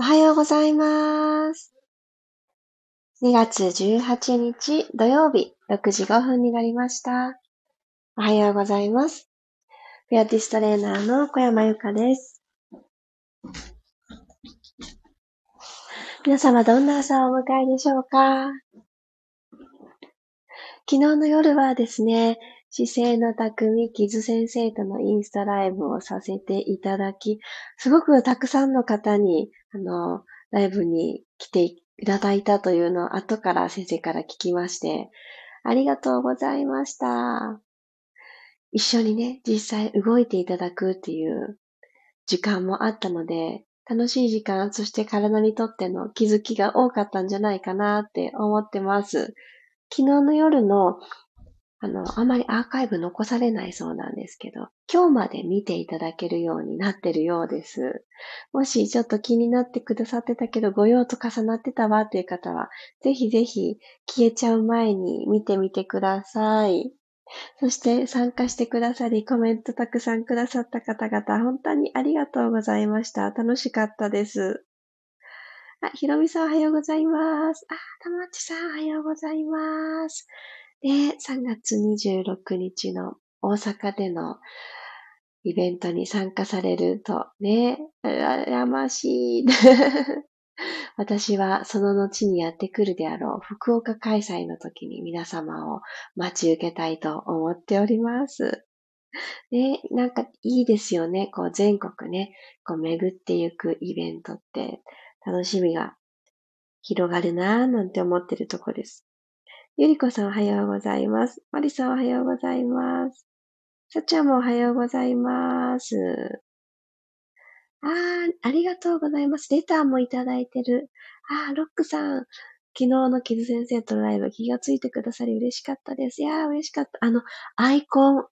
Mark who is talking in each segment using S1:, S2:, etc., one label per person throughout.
S1: おはようございます。2月18日土曜日6時5分になりました。おはようございます。ピアティストレーナーの小山由かです。皆様どんな朝をお迎えでしょうか？昨日の夜はですね、姿勢の匠、キズ先生とのインスタライブをさせていただき、すごくたくさんの方に、あの、ライブに来ていただいたというのを後から先生から聞きまして、ありがとうございました。一緒にね、実際動いていただくっていう時間もあったので、楽しい時間、そして体にとっての気づきが多かったんじゃないかなって思ってます。昨日の夜の、あの、あまりアーカイブ残されないそうなんですけど、今日まで見ていただけるようになってるようです。もしちょっと気になってくださってたけど、ご用と重なってたわという方は、ぜひぜひ消えちゃう前に見てみてください。そして参加してくださり、コメントたくさんくださった方々、本当にありがとうございました。楽しかったです。あ、ひろみさんおはようございます。あ、たまちさんおはようございます。で、3月26日の大阪でのイベントに参加されるとね、やましい。私はその後にやってくるであろう福岡開催の時に皆様を待ち受けたいと思っております。ね、なんかいいですよね。こう全国ね、こう巡っていくイベントって楽しみが広がるなぁなんて思ってるとこです。ゆりこさんおはようございます。まりさんおはようございます。さっちゃんもおはようございます。あー、ありがとうございます。レターもいただいてる。あー、ロックさん。昨日のキズ先生とのライブ気がついてくださり嬉しかったです。いやー、嬉しかった。あの、アイコン、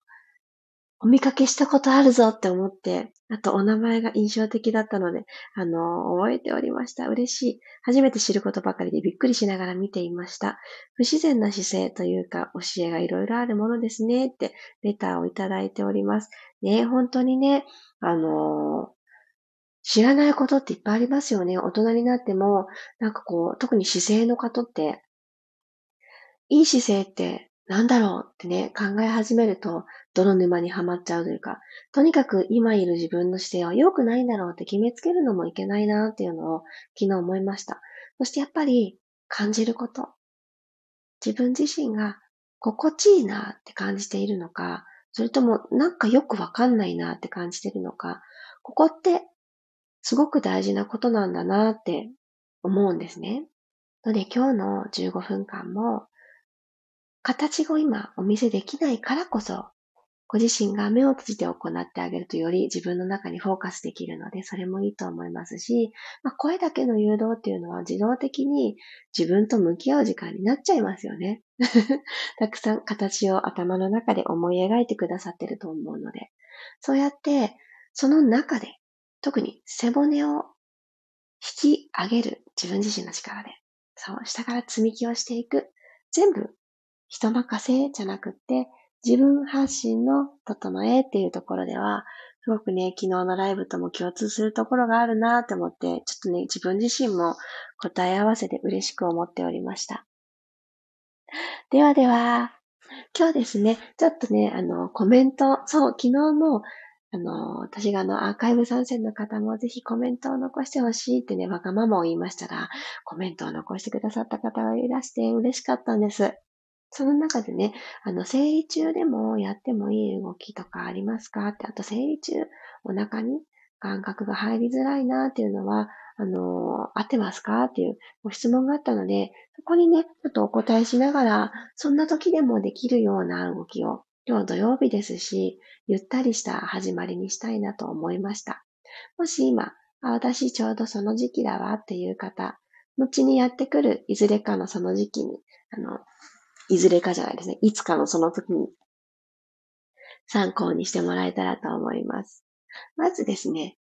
S1: お見かけしたことあるぞって思って、あとお名前が印象的だったので、あの、覚えておりました。嬉しい。初めて知ることばかりでびっくりしながら見ていました。不自然な姿勢というか、教えがいろいろあるものですねって、レターをいただいております。ね、本当にね、あの知らないことっていっぱいありますよね。大人になっても、なんかこう、特に姿勢の方って、いい姿勢ってなんだろうってね、考え始めると、泥沼にはまっちゃうというか、とにかく今いる自分の姿勢は良くないんだろうって決めつけるのもいけないなっていうのを昨日思いました。そしてやっぱり感じること。自分自身が心地いいなって感じているのか、それともなんかよくわかんないなって感じているのか、ここってすごく大事なことなんだなって思うんですね。ので今日の15分間も形を今お見せできないからこそ、ご自身が目を閉じて行ってあげるとより自分の中にフォーカスできるので、それもいいと思いますし、まあ、声だけの誘導っていうのは自動的に自分と向き合う時間になっちゃいますよね。たくさん形を頭の中で思い描いてくださってると思うので、そうやって、その中で、特に背骨を引き上げる自分自身の力で、そう、下から積み木をしていく。全部人任せじゃなくって、自分発信の整えっていうところでは、すごくね、昨日のライブとも共通するところがあるなって思って、ちょっとね、自分自身も答え合わせで嬉しく思っておりました。ではでは、今日ですね、ちょっとね、あの、コメント、そう、昨日の、あの、私があの、アーカイブ参戦の方もぜひコメントを残してほしいってね、わがままを言いましたら、コメントを残してくださった方がいらして嬉しかったんです。その中でね、あの、生理中でもやってもいい動きとかありますか？って、あと生理中、お腹に感覚が入りづらいなっていうのは、あの、合ってますか？っていうご質問があったので、そこにね、ちょっとお答えしながら、そんな時でもできるような動きを、今日土曜日ですし、ゆったりした始まりにしたいなと思いました。もし今、あ私ちょうどその時期だわっていう方、後にやってくるいずれかのその時期に、あの、いずれかじゃないですね。いつかのその時に参考にしてもらえたらと思います。まずですね、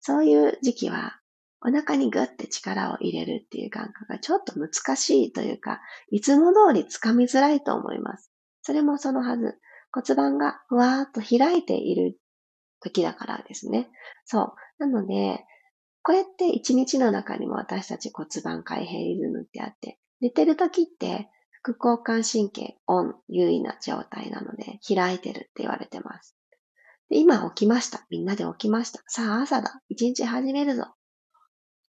S1: そういう時期はお腹にグッて力を入れるっていう感覚がちょっと難しいというか、いつも通り掴みづらいと思います。それもそのはず。骨盤がふわーっと開いている時だからですね。そう。なので、これって一日の中にも私たち骨盤開閉リズムってあって、寝てる時って副交感神経オン、優位な状態なので開いてるって言われてます。で今起きました。みんなで起きました。さあ朝だ。一日始めるぞ。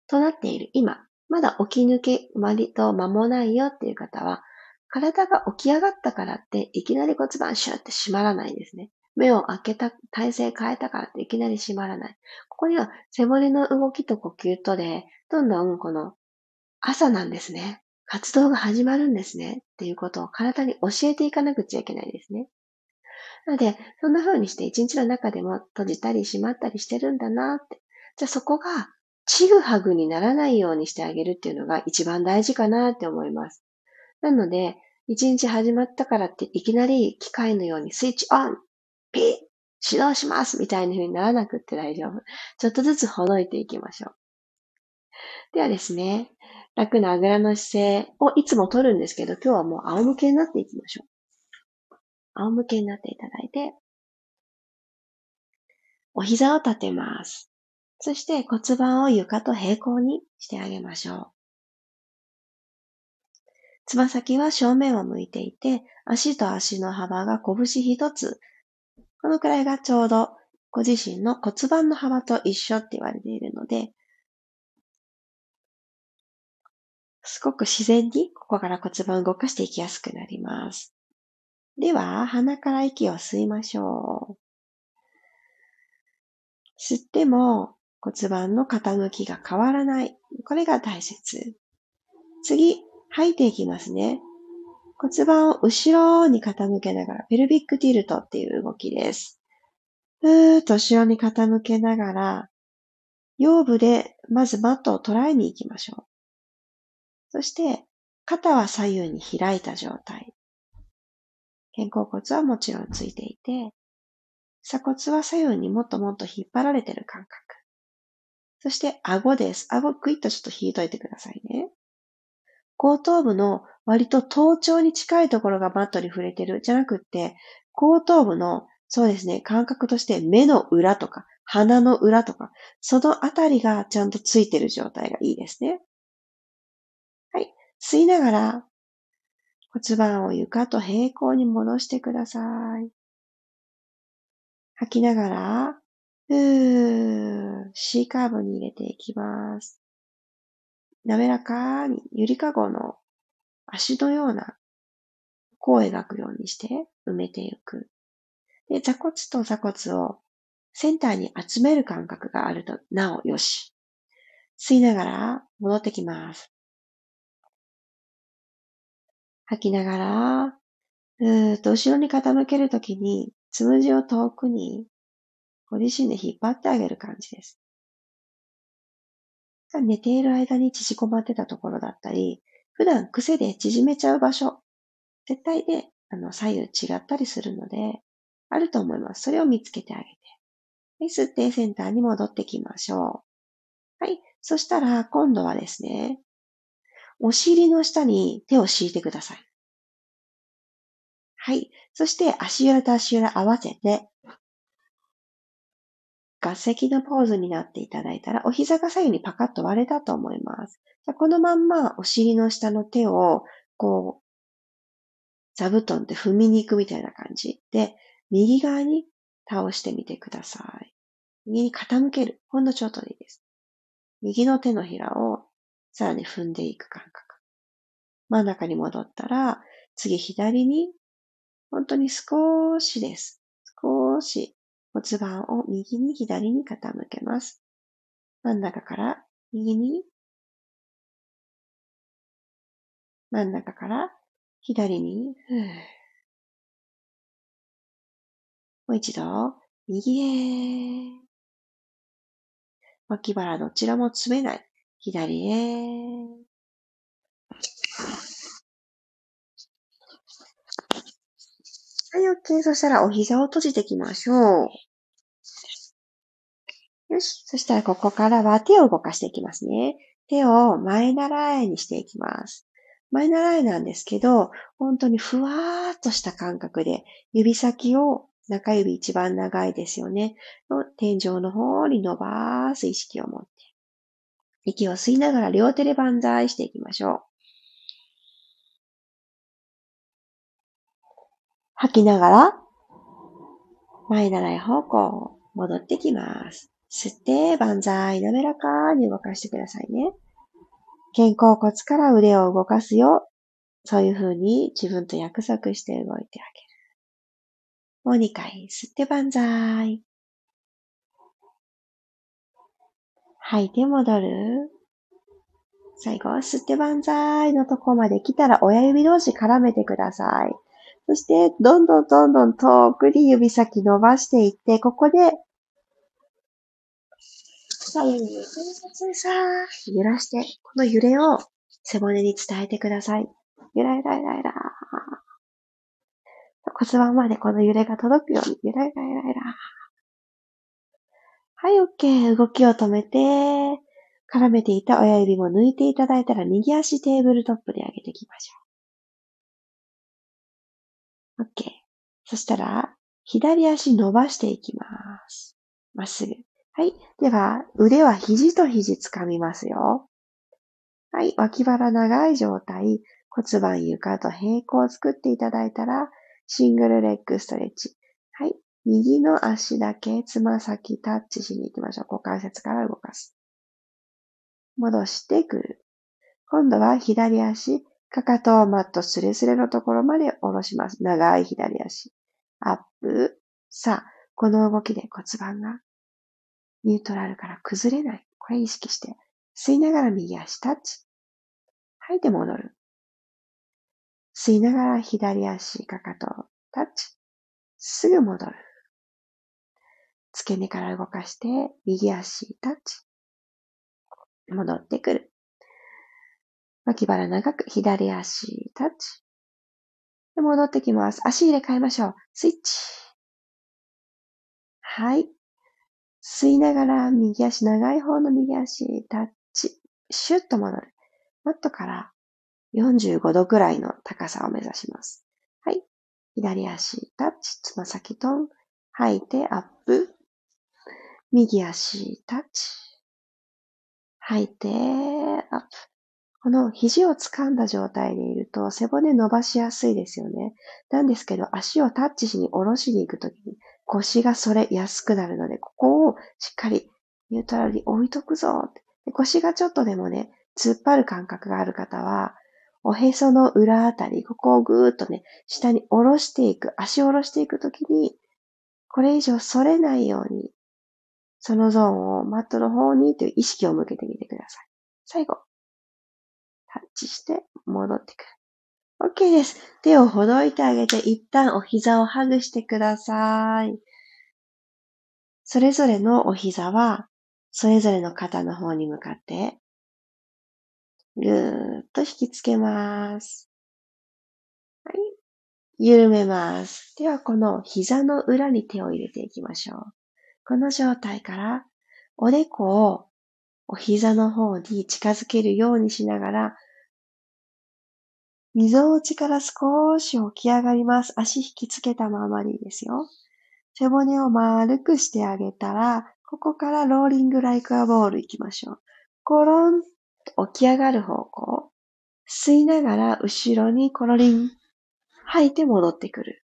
S1: となっている今、まだ起き抜け割と間もないよっていう方は、体が起き上がったからっていきなり骨盤シューって閉まらないんですね。目を開けた、体勢変えたからっていきなり閉まらない。ここには背骨の動きと呼吸とで、どんどんこの朝なんですね。活動が始まるんですね。っていうことを体に教えていかなくちゃいけないですね。なので、そんな風にして一日の中でも閉じたり閉まったりしてるんだなって。じゃあそこがちぐはぐにならないようにしてあげるっていうのが一番大事かなって思います。なので、一日始まったからっていきなり機械のようにスイッチオンピッ指導しますみたいな風にならなくって大丈夫。ちょっとずつほどいていきましょう。ではですね、楽なあぐらの姿勢をいつも取るんですけど、今日はもう仰向けになっていきましょう。仰向けになっていただいて、お膝を立てます。そして骨盤を床と平行にしてあげましょう。つま先は正面を向いていて、足と足の幅が拳一つこのくらいがちょうどご自身の骨盤の幅と一緒って言われているので、すごく自然にここから骨盤を動かしていきやすくなります。では、鼻から息を吸いましょう。吸っても骨盤の傾きが変わらない。これが大切。次、吐いていきますね。骨盤を後ろに傾けながら、ペルビックティルトっていう動きです。ふーっと後ろに傾けながら、腰部でまずマットを捉えに行きましょう。そして、肩は左右に開いた状態。肩甲骨はもちろんついていて、鎖骨は左右にもっともっと引っ張られてる感覚。そして顎です。顎クイッとちょっと引いといてくださいね。後頭部の割と頭頂に近いところがマットに触れてるじゃなくって、後頭部の、そうですね、感覚として目の裏とか鼻の裏とか、そのあたりがちゃんとついてる状態がいいですね。吸いながら骨盤を床と平行に戻してください。吐きながら、ふー、C カーブに入れていきます。滑らかにゆりかごの足のような弧を描くようにして埋めていく。で、座骨と座骨をセンターに集める感覚があるとなおよし。吸いながら戻ってきます。吐きながら、うーっと後ろに傾けるときに、つむじを遠くにご自身で引っ張ってあげる感じです。寝ている間に縮こまってたところだったり、普段癖で縮めちゃう場所、絶対で、あの、左右違ったりするので、あると思います。それを見つけてあげて。はい、吸ってセンターに戻ってきましょう。はい。そしたら、今度はですね、お尻の下に手を敷いてください。はい。そして、足裏と足裏合わせて、合席のポーズになっていただいたら、お膝が左右にパカッと割れたと思います。じゃこのまんまお尻の下の手を、こう、座布団で踏みに行くみたいな感じで、右側に倒してみてください。右に傾ける。ほんのちょっとでいいです。右の手のひらをさらに踏んでいく感覚。真ん中に戻ったら、次左に、本当に少しです。少し骨盤を右に左に傾けます。真ん中から右に、真ん中から左に、もう一度、右へ。脇腹どちらも詰めない。左へ。はい、OK。そしたらお膝を閉じていきましょう。よし。そしたらここからは手を動かしていきますね。手を前習いにしていきます。前習いなんですけど、本当にふわーっとした感覚で、指先を中指一番長いですよね。の天井の方に伸ばす意識を持って。息を吸いながら両手で万歳していきましょう。吐きながら、前習い方向、戻ってきます。吸って、万歳、滑らかに動かしてくださいね。肩甲骨から腕を動かすよ。そういう風に自分と約束して動いてあげる。もう2回、吸って万歳。吐いて戻る。最後吸って万歳のとこまで来たら親指同士絡めてください。そして、どんどんどんどん遠くに指先伸ばしていって、ここで、左右にさー揺らして、この揺れを背骨に伝えてください。ゆらゆらゆらゆら。骨盤までこの揺れが届くように、ゆらゆらゆらゆら。はい、OK。動きを止めて、絡めていた親指も抜いていただいたら、右足テーブルトップで上げていきましょう。OK。そしたら、左足伸ばしていきます。まっすぐ。はい。では、腕は肘と肘掴みますよ。はい。脇腹長い状態。骨盤床と平行を作っていただいたら、シングルレッグストレッチ。はい。右の足だけつま先タッチしに行きましょう。股関節から動かす。戻してくる。今度は左足、かかとをマットスレスレのところまで下ろします。長い左足。アップ。さあ、この動きで骨盤がニュートラルから崩れない。これ意識して。吸いながら右足タッチ。吐いて戻る。吸いながら左足、かかとタッチ。すぐ戻る。付け根から動かして、右足タッチ。戻ってくる。脇腹長く、左足タッチ。戻ってきます。足入れ替えましょう。スイッチ。はい。吸いながら右足、長い方の右足タッチ。シュッと戻る。マットから45度くらいの高さを目指します。はい。左足タッチ。つま先トン。吐いてアップ。右足タッチ。吐いて、アップ。この肘を掴んだ状態でいると背骨伸ばしやすいですよね。なんですけど足をタッチしに下ろしに行くときに腰が反れやすくなるので、ここをしっかりニュートラルに置いとくぞ。腰がちょっとでもね、突っ張る感覚がある方は、おへその裏あたり、ここをぐーっとね、下に下ろしていく、足を下ろしていくときに、これ以上反れないようにそのゾーンをマットの方にという意識を向けてみてください。最後、タッチして戻ってくる。OK です。手をほどいてあげて、一旦お膝をハグしてください。それぞれのお膝は、それぞれの肩の方に向かって、ぐーっと引きつけます。はい。緩めます。では、この膝の裏に手を入れていきましょう。この状態から、おでこをお膝の方に近づけるようにしながら、溝落ちから少し起き上がります。足引きつけたままでいいですよ。背骨を丸くしてあげたら、ここからローリングライクアボール行きましょう。コロンと起き上がる方向。吸いながら後ろにコロリン。吐いて戻ってくる。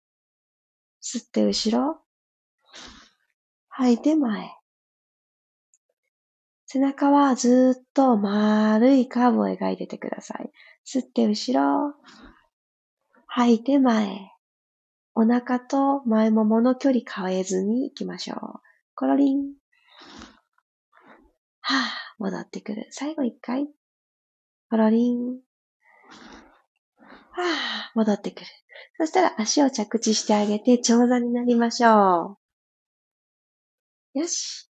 S1: 吸って後ろ。吐いて前。背中はずっと丸いカーブを描いててください。吸って後ろ。吐いて前。お腹と前ももの距離変えずに行きましょう。コロリン。はぁ、戻ってくる。最後一回。コロリン。はぁ、戻ってくる。そしたら足を着地してあげて長座になりましょう。よし。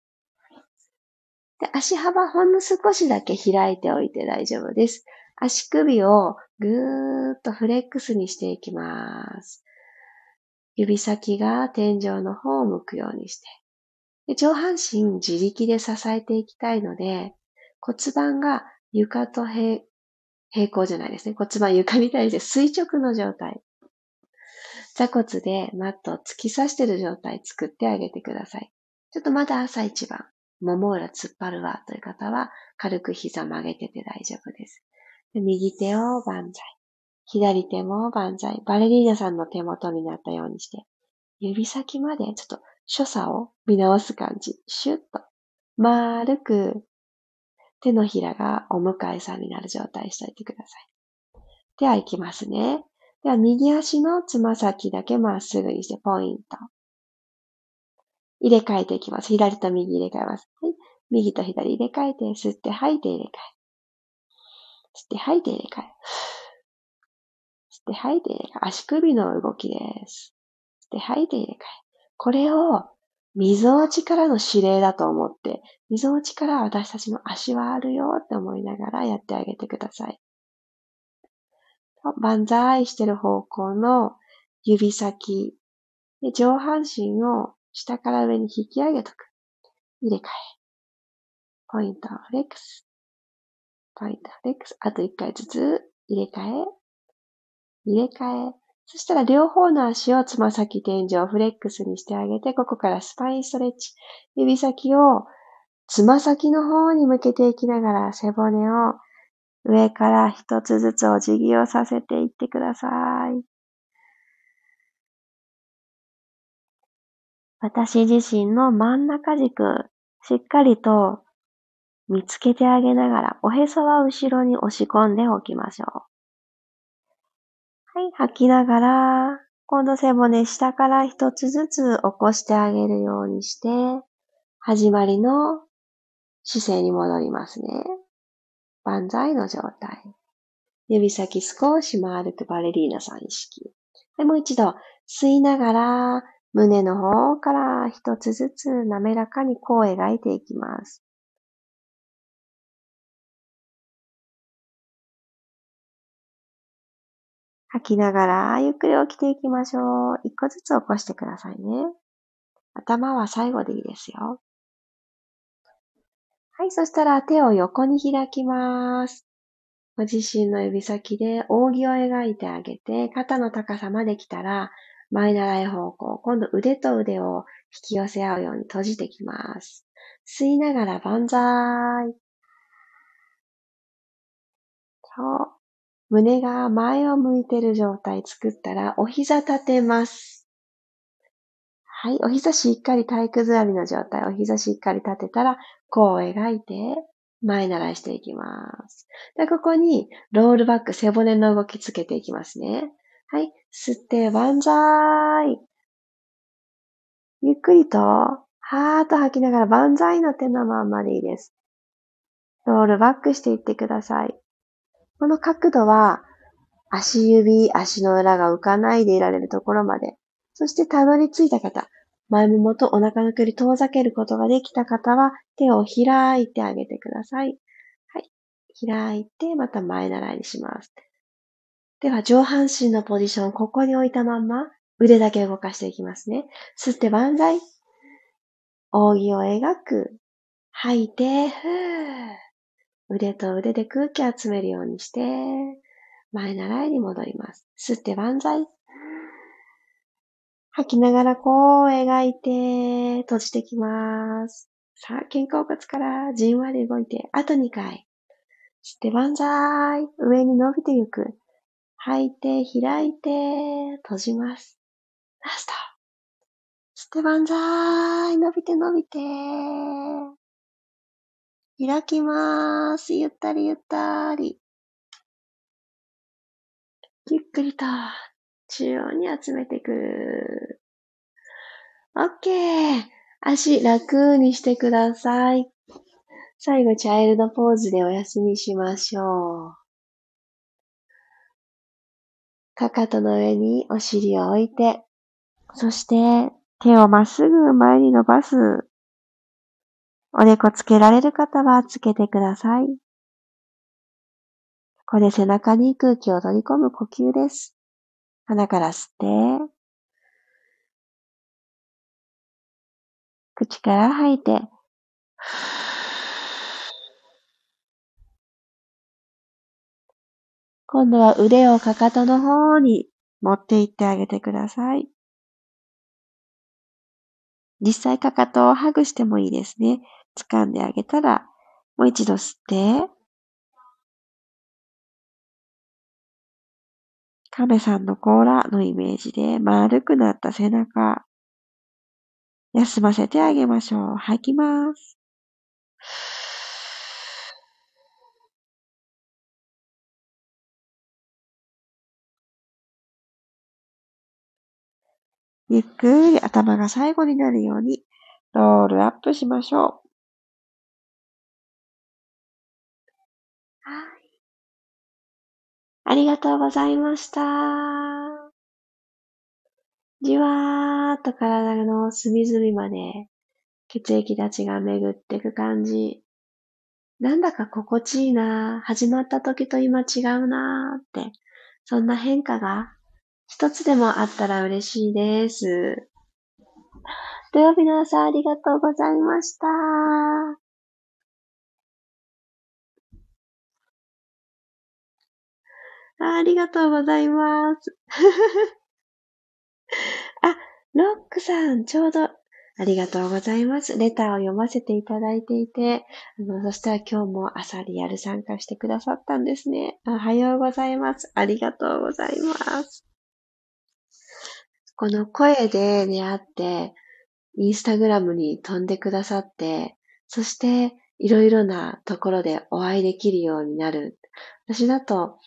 S1: で足幅ほんの少しだけ開いておいて大丈夫です。足首をぐーっとフレックスにしていきます。指先が天井の方を向くようにして。で上半身自力で支えていきたいので、骨盤が床と平平行じゃないですね。骨盤床に対して垂直の状態。座骨でマットを突き刺している状態作ってあげてください。ちょっとまだ朝一番。もも裏突っ張るわという方は、軽く膝曲げてて大丈夫です。で右手を万歳。左手も万歳。バレリーナさんの手元になったようにして、指先までちょっと所作を見直す感じ。シュッと。丸く、手のひらがお迎えさんになる状態にしておいてください。では行きますね。では右足のつま先だけまっすぐにしてポイント。入れ替えていきます。左と右入れ替えます。はい。右と左入れ替えて、吸って吐いて入れ替え。吸って吐いて入れ替え。吸って吐いて入れ替え。足首の動きです。吸って吐いて入れ替え。これを、溝落ちからの指令だと思って、溝落ちから私たちの足はあるよって思いながらやってあげてください。万歳してる方向の指先、上半身を下から上に引き上げとく。入れ替え。ポイントフレックス。ポイントフレックス。あと一回ずつ入れ替え。入れ替え。そしたら両方の足をつま先天井フレックスにしてあげて、ここからスパインストレッチ。指先をつま先の方に向けていきながら背骨を上から一つずつお辞儀をさせていってください。私自身の真ん中軸、しっかりと見つけてあげながら、おへそは後ろに押し込んでおきましょう。はい、吐きながら、今度背骨下から一つずつ起こしてあげるようにして、始まりの姿勢に戻りますね。万歳の状態。指先少し丸くバレリーナさん意識。もう一度、吸いながら、胸の方から一つずつ滑らかに弧を描いていきます。吐きながらゆっくり起きていきましょう。一個ずつ起こしてくださいね。頭は最後でいいですよ。はい、そしたら手を横に開きます。ご自身の指先で扇を描いてあげて、肩の高さまで来たら、前習い方向。今度腕と腕を引き寄せ合うように閉じてきます。吸いながら万歳。そう。胸が前を向いてる状態作ったら、お膝立てます。はい。お膝しっかり体育座りの状態。お膝しっかり立てたら、こう描いて、前習いしていきます。で、ここに、ロールバック、背骨の動きつけていきますね。はい。吸って、万歳。ゆっくりと、はーっと吐きながら万歳の手のまんまでいいです。ロールバックしていってください。この角度は、足指、足の裏が浮かないでいられるところまで。そしてたどり着いた方、前ももとお腹の距離遠ざけることができた方は、手を開いてあげてください。はい。開いて、また前習いにします。では、上半身のポジション、ここに置いたまんま、腕だけ動かしていきますね。吸って万歳。扇を描く。吐いて、ふー。腕と腕で空気集めるようにして、前習いに戻ります。吸って万歳。吐きながらこう描いて、閉じてきます。さあ、肩甲骨からじんわり動いて、あと2回。吸って万歳。上に伸びていく。吐いて、開いて、閉じます。ラスト。吸って万歳。伸びて伸びて。開きまーす。ゆったりゆったり。ゆっくりと中央に集めていく。OK! 足楽にしてください。最後、チャイルドポーズでお休みしましょう。かかとの上にお尻を置いて、そして手をまっすぐ前に伸ばす。おでこつけられる方はつけてください。ここで背中に空気を取り込む呼吸です。鼻から吸って、口から吐いて、今度は腕をかかとの方に持っていってあげてください。実際かかとをハグしてもいいですね。掴んであげたら、もう一度吸って、亀さんの甲羅のイメージで丸くなった背中、休ませてあげましょう。吐きます。ゆっくり頭が最後になるようにロールアップしましょう。はい。ありがとうございました。じわーっと体の隅々まで血液たちが巡っていく感じ。なんだか心地いいな始まった時と今違うなって、そんな変化が一つでもあったら嬉しいです。土曜日の朝ありがとうございました。あありがとうございます。あ、ロックさん、ちょうど、ありがとうございます。レターを読ませていただいていて、あの、そしたら今日も朝リアル参加してくださったんですね。おはようございます。ありがとうございます。この声で出会って、インスタグラムに飛んでくださって、そしていろいろなところでお会いできるようになる。私だと、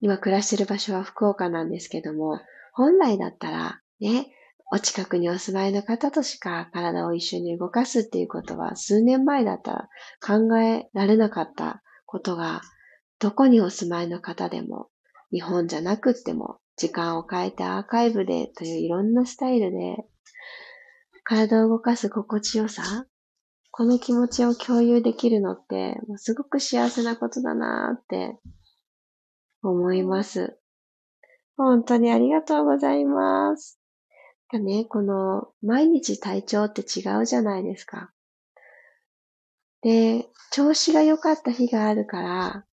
S1: 今暮らしてる場所は福岡なんですけども、本来だったらね、お近くにお住まいの方としか体を一緒に動かすっていうことは数年前だったら考えられなかったことが、どこにお住まいの方でも、日本じゃなくっても時間を変えてアーカイブでといういろんなスタイルで、体を動かす心地よさ、この気持ちを共有できるのって、もうすごく幸せなことだなって思います。本当にありがとうございます。かね、この毎日体調って違うじゃないですか。で、調子が良かった日があるから、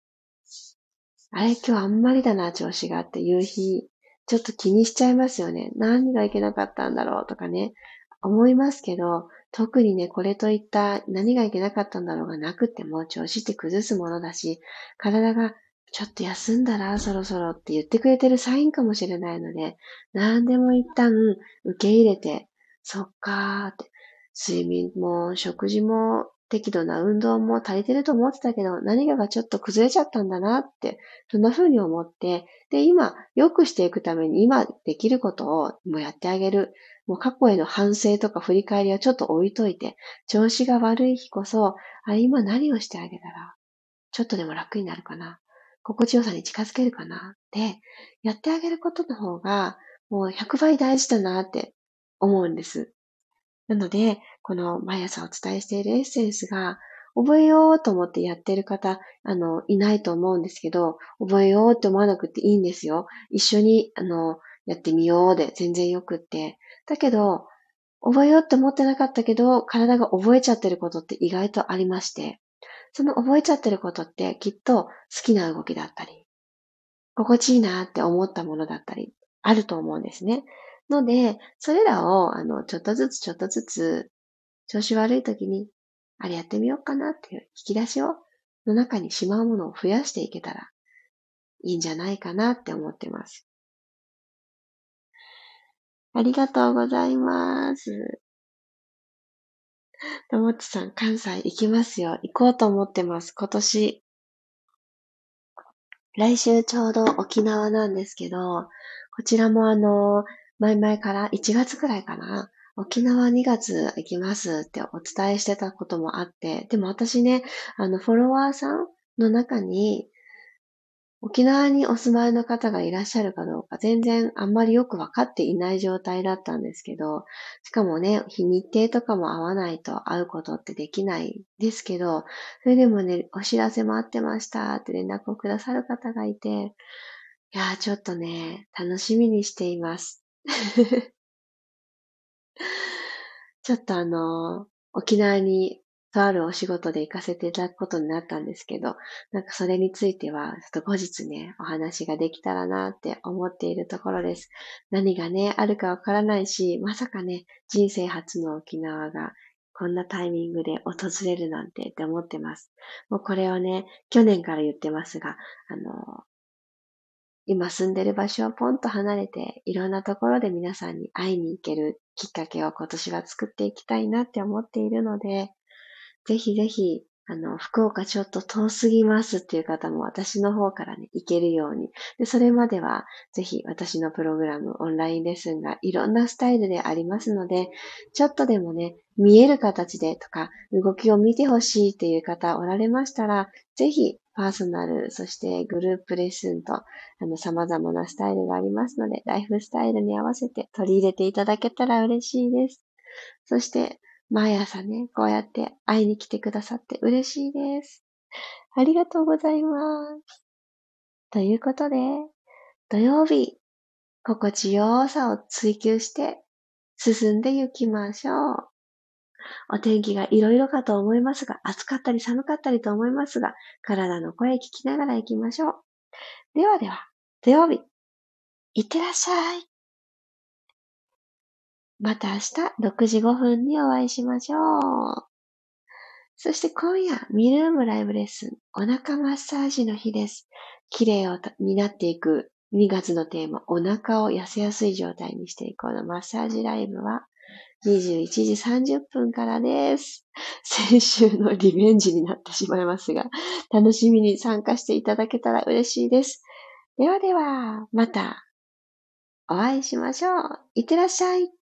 S1: あれ今日あんまりだな、調子がっていう日ちょっと気にしちゃいますよね。何がいけなかったんだろうとかね、思いますけど、特にね、これといった何がいけなかったんだろうがなくても調子って崩すものだし、体がちょっと休んだらそろそろって言ってくれてるサインかもしれないので、何でも一旦受け入れて、そっかーって、睡眠も食事も適度な運動も足りてると思ってたけど、何かがちょっと崩れちゃったんだなって、そんな風に思って、で、今、良くしていくために今できることをもうやってあげる。もう過去への反省とか振り返りはちょっと置いといて、調子が悪い日こそ、あ、今何をしてあげたら、ちょっとでも楽になるかな。心地よさに近づけるかな。で、やってあげることの方が、もう100倍大事だなって思うんです。なので、この毎朝お伝えしているエッセンスが、覚えようと思ってやってる方、あの、いないと思うんですけど、覚えようって思わなくていいんですよ。一緒に、あの、やってみようで全然よくって。だけど、覚えようって思ってなかったけど、体が覚えちゃってることって意外とありまして、その覚えちゃってることってきっと好きな動きだったり、心地いいなって思ったものだったり、あると思うんですね。ので、それらを、あの、ちょっとずつちょっとずつ、調子悪い時に、あれやってみようかなっていう引き出しを、の中にしまうものを増やしていけたら、いいんじゃないかなって思ってます。ありがとうございます。ともっちさん、関西行きますよ。行こうと思ってます。今年。来週ちょうど沖縄なんですけど、こちらもあの、前々から1月くらいかな、沖縄2月行きますってお伝えしてたこともあって、でも私ね、あの、フォロワーさんの中に、沖縄にお住まいの方がいらっしゃるかどうか全然あんまりよくわかっていない状態だったんですけど、しかもね、日日程とかも合わないと会うことってできないですけど、それでもね、お知らせ待ってましたって連絡をくださる方がいて、いやーちょっとね、楽しみにしています。ちょっとあの、沖縄にとあるお仕事で行かせていただくことになったんですけど、なんかそれについては、ちょっと後日ね、お話ができたらなって思っているところです。何がね、あるかわからないし、まさかね、人生初の沖縄がこんなタイミングで訪れるなんてって思ってます。もうこれをね、去年から言ってますが、あの、今住んでる場所をポンと離れて、いろんなところで皆さんに会いに行けるきっかけを今年は作っていきたいなって思っているので、ぜひぜひあの、福岡ちょっと遠すぎますっていう方も私の方からね、行けるように。で、それまでは、ぜひ私のプログラム、オンラインレッスンがいろんなスタイルでありますので、ちょっとでもね、見える形でとか、動きを見てほしいっていう方おられましたら、ぜひ、パーソナル、そしてグループレッスンと、あの、様々なスタイルがありますので、ライフスタイルに合わせて取り入れていただけたら嬉しいです。そして、毎朝ね、こうやって会いに来てくださって嬉しいです。ありがとうございます。ということで、土曜日、心地よさを追求して進んで行きましょう。お天気がいろいろかと思いますが、暑かったり寒かったりと思いますが、体の声聞きながら行きましょう。ではでは、土曜日、いってらっしゃい。また明日6時5分にお会いしましょう。そして今夜、ミルームライブレッスン、お腹マッサージの日です。綺麗をになっていく2月のテーマ、お腹を痩せやすい状態にしていこうのマッサージライブは21時30分からです。先週のリベンジになってしまいますが、楽しみに参加していただけたら嬉しいです。ではでは、またお会いしましょう。いってらっしゃい。